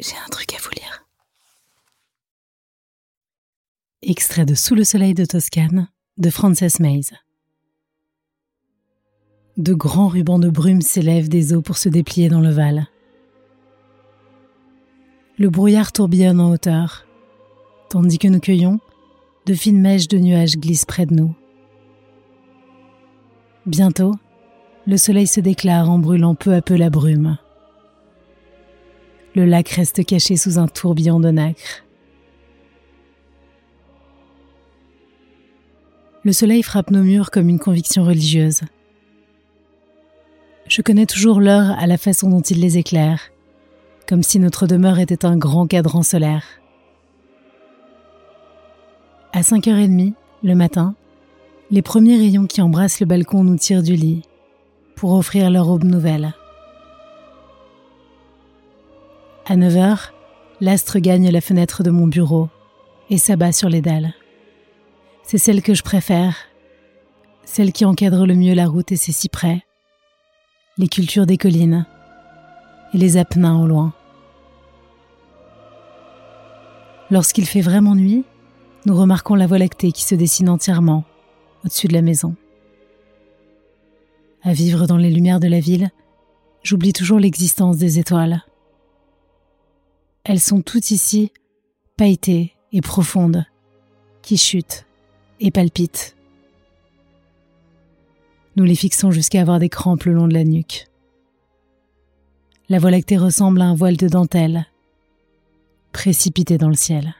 J'ai un truc à vous lire. Extrait de Sous le soleil de Toscane de Frances Mays. De grands rubans de brume s'élèvent des eaux pour se déplier dans le Val. Le brouillard tourbillonne en hauteur, tandis que nous cueillons, de fines mèches de nuages glissent près de nous. Bientôt, le soleil se déclare en brûlant peu à peu la brume. Le lac reste caché sous un tourbillon de nacre. Le soleil frappe nos murs comme une conviction religieuse. Je connais toujours l'heure à la façon dont il les éclaire, comme si notre demeure était un grand cadran solaire. À 5h30, le matin, les premiers rayons qui embrassent le balcon nous tirent du lit pour offrir leur aube nouvelle. À 9 heures, l'astre gagne la fenêtre de mon bureau et s'abat sur les dalles. C'est celle que je préfère, celle qui encadre le mieux la route et ses cyprès, les cultures des collines et les apennins au loin. Lorsqu'il fait vraiment nuit, nous remarquons la voie lactée qui se dessine entièrement au-dessus de la maison. À vivre dans les lumières de la ville, j'oublie toujours l'existence des étoiles. Elles sont toutes ici, pailletées et profondes, qui chutent et palpitent. Nous les fixons jusqu'à avoir des crampes le long de la nuque. La Voie lactée ressemble à un voile de dentelle, précipité dans le ciel.